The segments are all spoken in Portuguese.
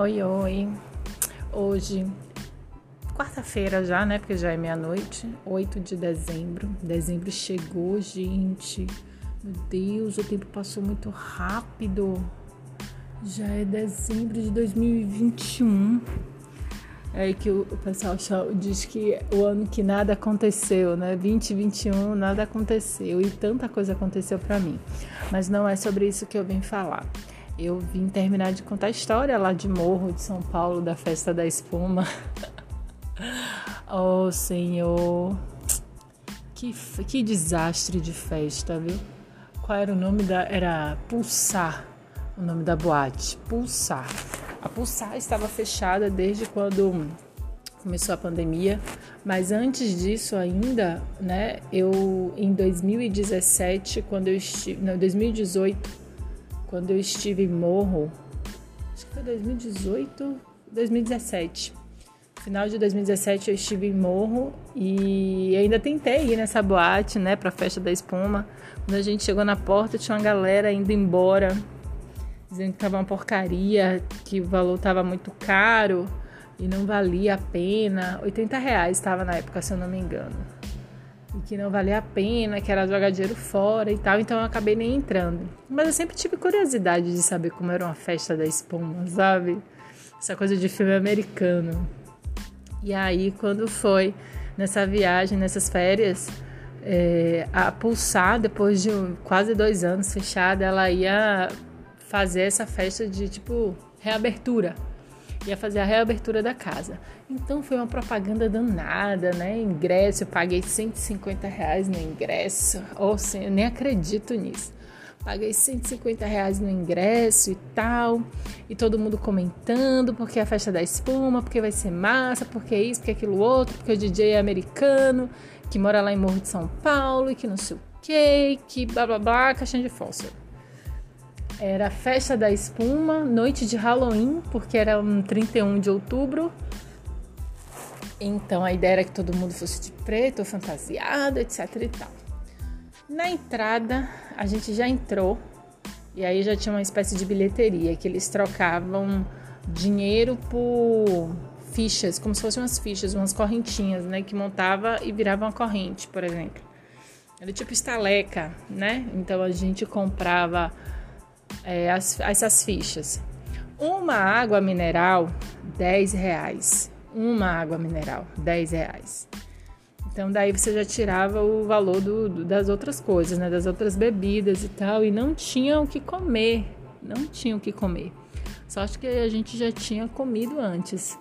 Oi, oi. Hoje, quarta-feira já, né? Porque já é meia-noite, 8 de dezembro. Dezembro chegou, gente. Meu Deus, o tempo passou muito rápido. Já é dezembro de 2021. É que o pessoal diz que o ano que nada aconteceu, né? 2021 nada aconteceu e tanta coisa aconteceu para mim. Mas não é sobre isso que eu vim falar eu vim terminar de contar a história lá de Morro de São Paulo, da festa da espuma. oh, Senhor. Que, que desastre de festa, viu? Qual era o nome da. Era Pulsar, o nome da boate. Pulsar. A Pulsar estava fechada desde quando começou a pandemia, mas antes disso ainda, né? Eu em 2017, quando eu estive. Não, 2018 quando eu estive em Morro, acho que foi 2018, 2017. Final de 2017 eu estive em Morro e ainda tentei ir nessa boate, né, pra festa da espuma. Quando a gente chegou na porta, tinha uma galera indo embora, dizendo que tava uma porcaria, que o valor tava muito caro e não valia a pena. 80 reais estava na época, se eu não me engano e que não valia a pena, que era jogar dinheiro fora e tal, então eu acabei nem entrando. Mas eu sempre tive curiosidade de saber como era uma festa da espuma, sabe? Essa coisa de filme americano. E aí, quando foi nessa viagem, nessas férias, é, a Pulsar, depois de quase dois anos fechada, ela ia fazer essa festa de tipo reabertura ia fazer a reabertura da casa. Então foi uma propaganda danada, né? Ingresso, eu paguei 150 reais no ingresso. Ou oh, eu nem acredito nisso. Paguei 150 reais no ingresso e tal. E todo mundo comentando porque a festa da espuma, porque vai ser massa, porque é isso, porque é aquilo outro, porque o DJ é americano, que mora lá em Morro de São Paulo e que não sei o que, que blá blá blá, caixinha de fósforo. Era festa da espuma, noite de Halloween, porque era um 31 de outubro. Então a ideia era que todo mundo fosse de preto, fantasiado, etc e tal. Na entrada, a gente já entrou e aí já tinha uma espécie de bilheteria que eles trocavam dinheiro por fichas, como se fossem umas fichas, umas correntinhas, né, que montava e virava uma corrente, por exemplo. Era tipo estaleca, né? Então a gente comprava é, as, essas fichas. Uma água mineral, 10 reais. Uma água mineral, 10 reais. Então daí você já tirava o valor do, do, das outras coisas, né? Das outras bebidas e tal. E não tinha o que comer. Não tinha o que comer. Só acho que a gente já tinha comido antes.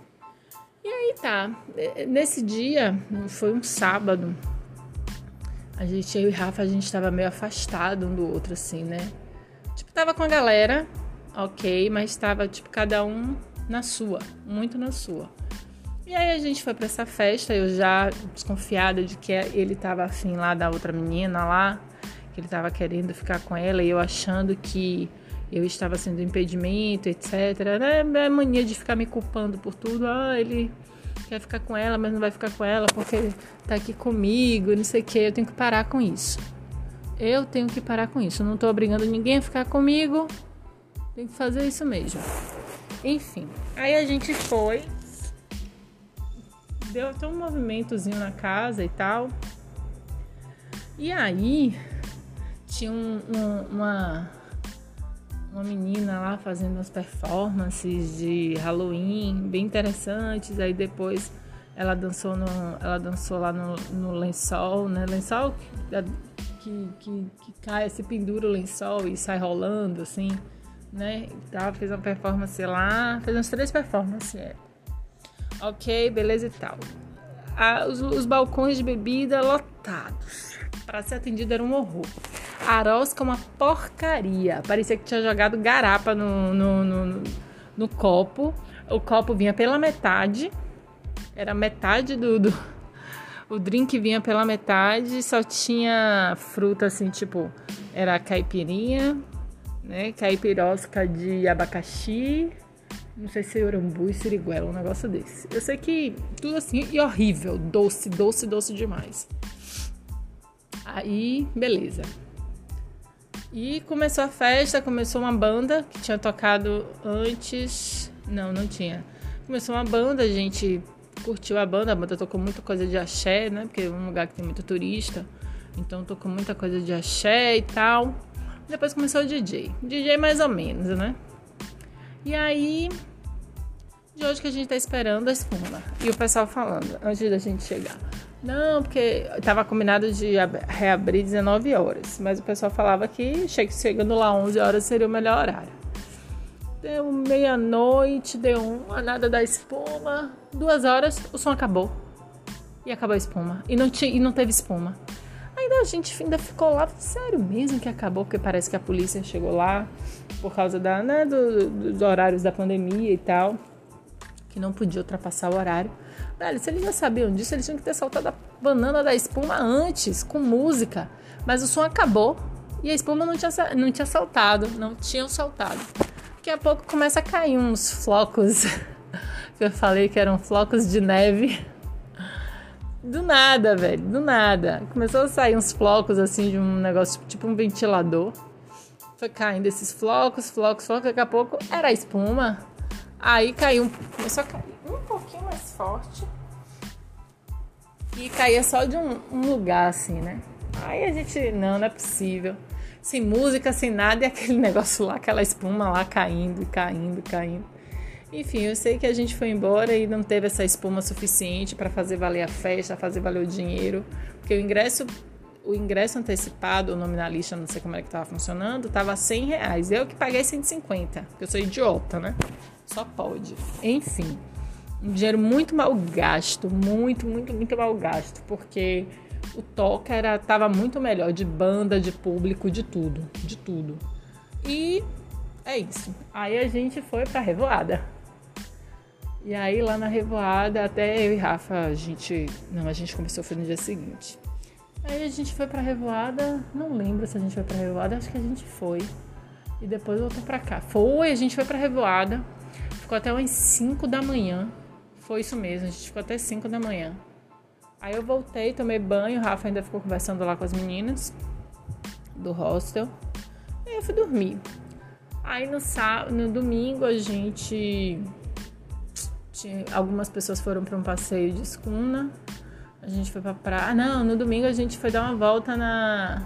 E aí tá. Nesse dia, foi um sábado. A gente, eu e Rafa, a gente estava meio afastado um do outro, assim, né? Tipo, tava com a galera, ok, mas tava, tipo, cada um na sua, muito na sua. E aí a gente foi para essa festa, eu já desconfiada de que ele tava afim lá da outra menina lá, que ele tava querendo ficar com ela, e eu achando que eu estava sendo impedimento, etc. É, é mania de ficar me culpando por tudo. Ah, ele quer ficar com ela, mas não vai ficar com ela porque tá aqui comigo, não sei o que. Eu tenho que parar com isso. Eu tenho que parar com isso. Não estou obrigando ninguém a ficar comigo. Tem que fazer isso mesmo. Enfim, aí a gente foi. Deu até um movimentozinho na casa e tal. E aí tinha um, um, uma, uma menina lá fazendo umas performances de Halloween bem interessantes. Aí depois ela dançou no, ela dançou lá no, no lençol, né? Lençol que, que, que cai, se pendura o lençol e sai rolando, assim, né? Tá, fez uma performance lá, fez umas três performances, é. Ok, beleza e tal. Ah, os, os, balcões de bebida lotados. Para ser atendido era um horror. A rosca uma porcaria. Parecia que tinha jogado garapa no, no, no, no copo. O copo vinha pela metade. Era metade do, do o drink vinha pela metade, só tinha fruta assim, tipo, era caipirinha, né? Caipirosca de abacaxi, não sei se é urambu e siriguela, um negócio desse. Eu sei que tudo assim e horrível, doce, doce, doce demais. Aí, beleza. E começou a festa, começou uma banda que tinha tocado antes, Não, não tinha. Começou uma banda, a gente curtiu a banda, a banda tocou muita coisa de axé, né? Porque é um lugar que tem muito turista. Então tocou muita coisa de axé e tal. Depois começou o DJ. DJ mais ou menos, né? E aí, de hoje que a gente tá esperando a espuma. E o pessoal falando, antes da gente chegar. Não, porque tava combinado de reabrir 19 horas. Mas o pessoal falava que chegando lá 11 horas seria o melhor horário. Deu meia-noite, deu uma nada da espuma. Duas horas, o som acabou. E acabou a espuma. E não, tinha, e não teve espuma. Ainda a gente ainda ficou lá, sério mesmo que acabou, porque parece que a polícia chegou lá por causa da, né, do, dos horários da pandemia e tal, que não podia ultrapassar o horário. Velho, se eles já sabiam disso, eles tinham que ter saltado a banana da espuma antes, com música. Mas o som acabou e a espuma não tinha, não tinha saltado, não tinham saltado. Daqui a pouco começa a cair uns flocos, que eu falei que eram flocos de neve. Do nada, velho, do nada. Começou a sair uns flocos assim de um negócio tipo um ventilador. Foi caindo esses flocos, flocos, flocos. Daqui a pouco era espuma. Aí caiu, começou a cair um pouquinho mais forte. E caía só de um, um lugar assim, né? Aí a gente, não, não é possível. Sem música, sem nada, e aquele negócio lá, aquela espuma lá caindo, caindo, caindo. Enfim, eu sei que a gente foi embora e não teve essa espuma suficiente para fazer valer a festa, fazer valer o dinheiro, porque o ingresso, o ingresso antecipado, o nominalista, não sei como é que estava funcionando, estava 100 reais. Eu que paguei 150, porque eu sou idiota, né? Só pode. Enfim, um dinheiro muito mal gasto, muito, muito, muito mal gasto, porque o toque era tava muito melhor de banda, de público, de tudo, de tudo. E é isso. Aí a gente foi pra Revoada. E aí lá na revoada, até eu e Rafa, a gente. Não, a gente começou foi no dia seguinte. Aí a gente foi pra revoada, não lembro se a gente foi pra revoada, acho que a gente foi. E depois voltou pra cá. Foi, a gente foi pra revoada, ficou até umas 5 da manhã. Foi isso mesmo, a gente ficou até 5 da manhã. Aí eu voltei, tomei banho, o Rafa ainda ficou conversando lá com as meninas do hostel. E eu fui dormir. Aí no, sábado, no domingo a gente tinha, algumas pessoas foram para um passeio de escuna. A gente foi pra praia. Ah, não, no domingo a gente foi dar uma volta na.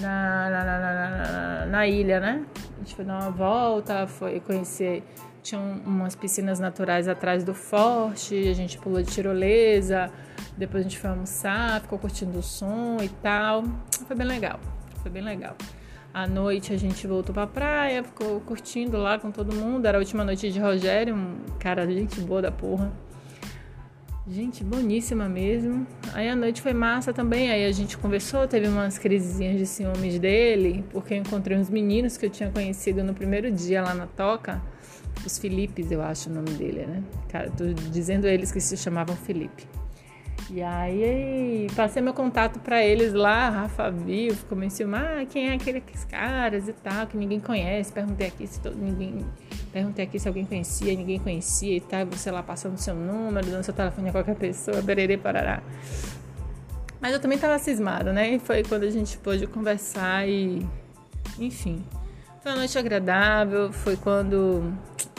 Na, na, na, na, na ilha, né? A gente foi dar uma volta, foi conhecer. Tinha umas piscinas naturais atrás do forte, a gente pulou de tirolesa, depois a gente foi almoçar, ficou curtindo o som e tal. Foi bem legal, foi bem legal. À noite a gente voltou pra praia, ficou curtindo lá com todo mundo. Era a última noite de Rogério, um cara, gente boa da porra. Gente boníssima mesmo. Aí a noite foi massa também. Aí a gente conversou, teve umas crisezinhas de ciúmes dele, porque eu encontrei uns meninos que eu tinha conhecido no primeiro dia lá na toca. Os Filipes, eu acho o nome dele, né? Cara, tô dizendo eles que se chamavam Felipe. E aí passei meu contato para eles lá, Rafa viu, ficou assim, ah, quem é aqueles caras e tal, que ninguém conhece. Perguntei aqui se todo, ninguém. Perguntei aqui se alguém conhecia, ninguém conhecia e tal. Você lá passando seu número, dando seu telefone a qualquer pessoa, bererê, parará. Mas eu também tava cismada, né? E foi quando a gente pôde conversar e. Enfim. Foi uma noite agradável, foi quando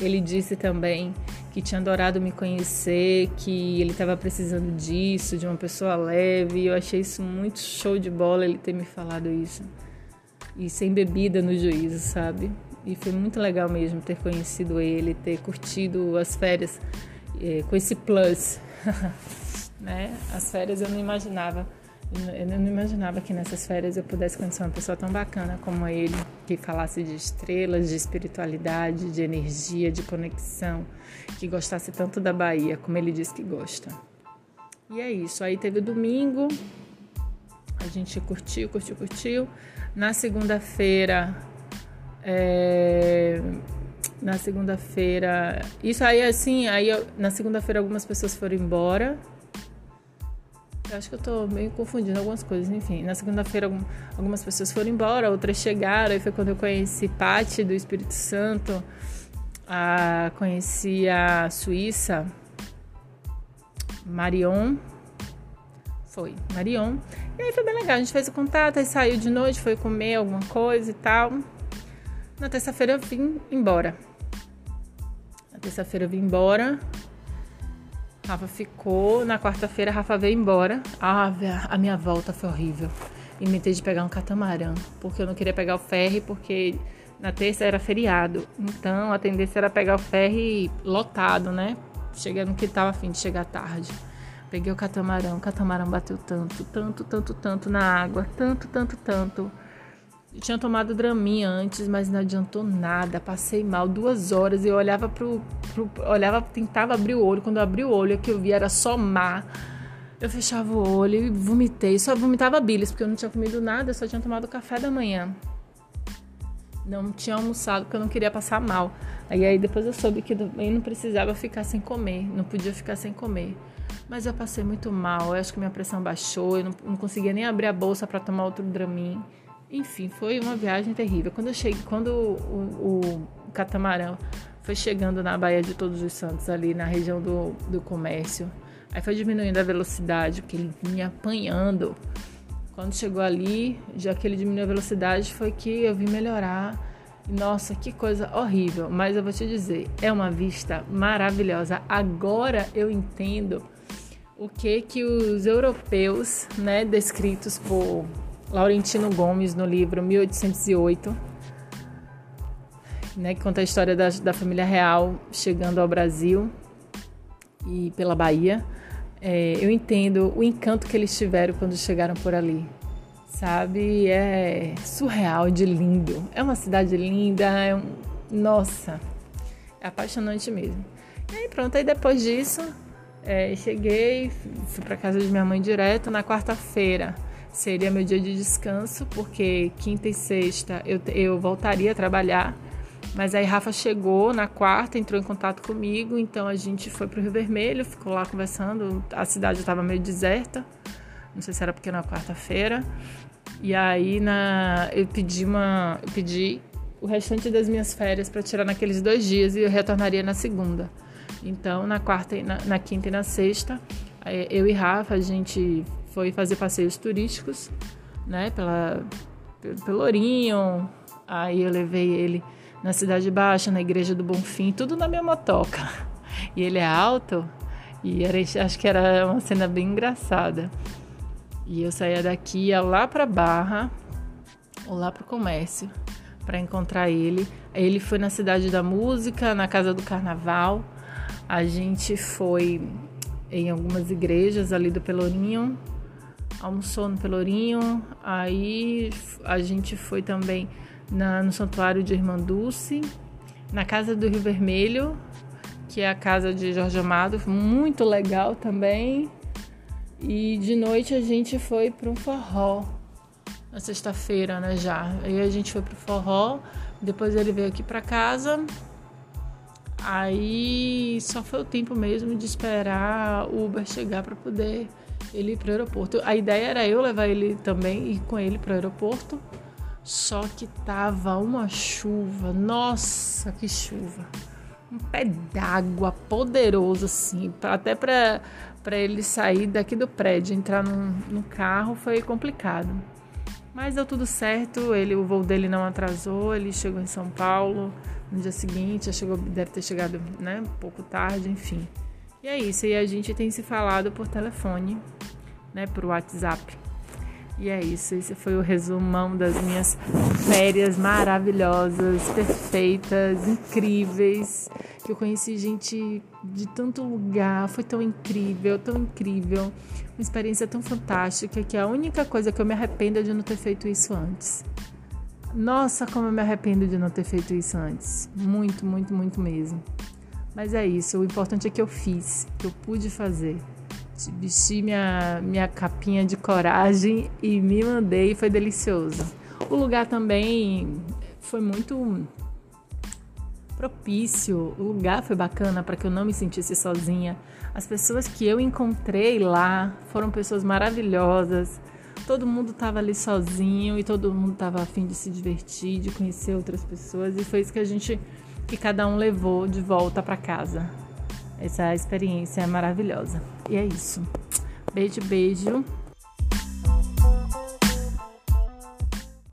ele disse também que tinha adorado me conhecer, que ele estava precisando disso, de uma pessoa leve. E eu achei isso muito show de bola ele ter me falado isso. E sem bebida no juízo, sabe? E foi muito legal mesmo ter conhecido ele, ter curtido as férias eh, com esse plus. né? As férias eu não imaginava eu não imaginava que nessas férias eu pudesse conhecer uma pessoa tão bacana como ele, que falasse de estrelas, de espiritualidade, de energia, de conexão, que gostasse tanto da Bahia como ele diz que gosta. E é isso. Aí teve o domingo, a gente curtiu, curtiu, curtiu. Na segunda-feira, é... na segunda-feira, isso aí assim, aí eu... na segunda-feira algumas pessoas foram embora eu acho que eu tô meio confundindo algumas coisas, enfim. Na segunda-feira algumas pessoas foram embora, outras chegaram, aí foi quando eu conheci Pati do Espírito Santo, a, conheci a Suíça, Marion, foi, Marion. E aí foi bem legal, a gente fez o contato, aí saiu de noite, foi comer alguma coisa e tal. Na terça-feira eu vim embora. Terça-feira eu vim embora. Rafa ficou. Na quarta-feira, Rafa veio embora. Ah, a minha volta foi horrível. Inventei de pegar um catamarã, porque eu não queria pegar o ferry, porque na terça era feriado. Então a tendência era pegar o ferry lotado, né? Chegando que tava afim de chegar tarde. Peguei o catamarã, o catamarã bateu tanto, tanto, tanto, tanto na água, tanto, tanto, tanto. Eu tinha tomado Dramin antes, mas não adiantou nada. Passei mal duas horas e eu olhava pro, pro, olhava, tentava abrir o olho. Quando eu abri o olho, o que eu vi era só mar. Eu fechava o olho e vomitei. Só vomitava bilis, porque eu não tinha comido nada, eu só tinha tomado café da manhã. Não tinha almoçado porque eu não queria passar mal. Aí, aí depois eu soube que eu não precisava ficar sem comer, não podia ficar sem comer. Mas eu passei muito mal, eu acho que minha pressão baixou, eu não, não conseguia nem abrir a bolsa para tomar outro Dramin. Enfim, foi uma viagem terrível. Quando eu cheguei, quando o, o, o catamarã foi chegando na Baía de Todos os Santos, ali na região do, do comércio, aí foi diminuindo a velocidade, porque ele vinha apanhando. Quando chegou ali, já que ele diminuiu a velocidade, foi que eu vi melhorar. Nossa, que coisa horrível. Mas eu vou te dizer, é uma vista maravilhosa. Agora eu entendo o que que os europeus, né, descritos por Laurentino Gomes no livro 1808, né, que conta a história da, da família real chegando ao Brasil e pela Bahia. É, eu entendo o encanto que eles tiveram quando chegaram por ali, sabe? É surreal de lindo. É uma cidade linda, é um... nossa, é apaixonante mesmo. E aí pronto, aí depois disso é, cheguei, fui para casa de minha mãe direto na quarta-feira. Seria meu dia de descanso, porque quinta e sexta eu, eu voltaria a trabalhar. Mas aí Rafa chegou na quarta, entrou em contato comigo, então a gente foi pro Rio Vermelho, ficou lá conversando. A cidade estava meio deserta, não sei se era porque era quarta-feira. E aí na, eu pedi uma, eu pedi o restante das minhas férias para tirar naqueles dois dias e eu retornaria na segunda. Então, na quarta, na, na quinta e na sexta, eu e Rafa, a gente foi fazer passeios turísticos, né, pela, pelo Orion. Aí eu levei ele na Cidade Baixa, na Igreja do Bonfim, tudo na minha motoca. E ele é alto, e era, acho que era uma cena bem engraçada. E eu saía daqui, ia lá para Barra, ou lá para o comércio, para encontrar ele. Ele foi na Cidade da Música, na Casa do Carnaval. A gente foi em algumas igrejas ali do Pelourinho, almoçou no Pelourinho, aí a gente foi também na, no Santuário de Irmã Dulce, na Casa do Rio Vermelho, que é a casa de Jorge Amado, muito legal também. E de noite a gente foi para um forró, na sexta-feira, né, já. Aí a gente foi pro forró, depois ele veio aqui para casa Aí só foi o tempo mesmo de esperar o Uber chegar para poder ele para o aeroporto. A ideia era eu levar ele também ir com ele para o aeroporto. Só que tava uma chuva, nossa, que chuva. Um pé d'água poderoso assim, até para para ele sair daqui do prédio, entrar no, no carro foi complicado. Mas deu tudo certo, ele o voo dele não atrasou, ele chegou em São Paulo no dia seguinte, chegou, deve ter chegado né, um pouco tarde, enfim. E é isso, e a gente tem se falado por telefone, né, por WhatsApp. E é isso, esse foi o resumão das minhas férias maravilhosas, perfeitas, incríveis. Que eu conheci gente de tanto lugar, foi tão incrível, tão incrível. Uma experiência tão fantástica que a única coisa que eu me arrependo é de não ter feito isso antes. Nossa, como eu me arrependo de não ter feito isso antes. Muito, muito, muito mesmo. Mas é isso, o importante é que eu fiz, que eu pude fazer. Vesti minha, minha capinha de coragem e me mandei, foi delicioso. O lugar também foi muito propício, o lugar foi bacana para que eu não me sentisse sozinha. As pessoas que eu encontrei lá foram pessoas maravilhosas todo mundo estava ali sozinho e todo mundo estava afim de se divertir, de conhecer outras pessoas e foi isso que a gente, que cada um levou de volta para casa. Essa experiência é maravilhosa. E é isso. Beijo, beijo.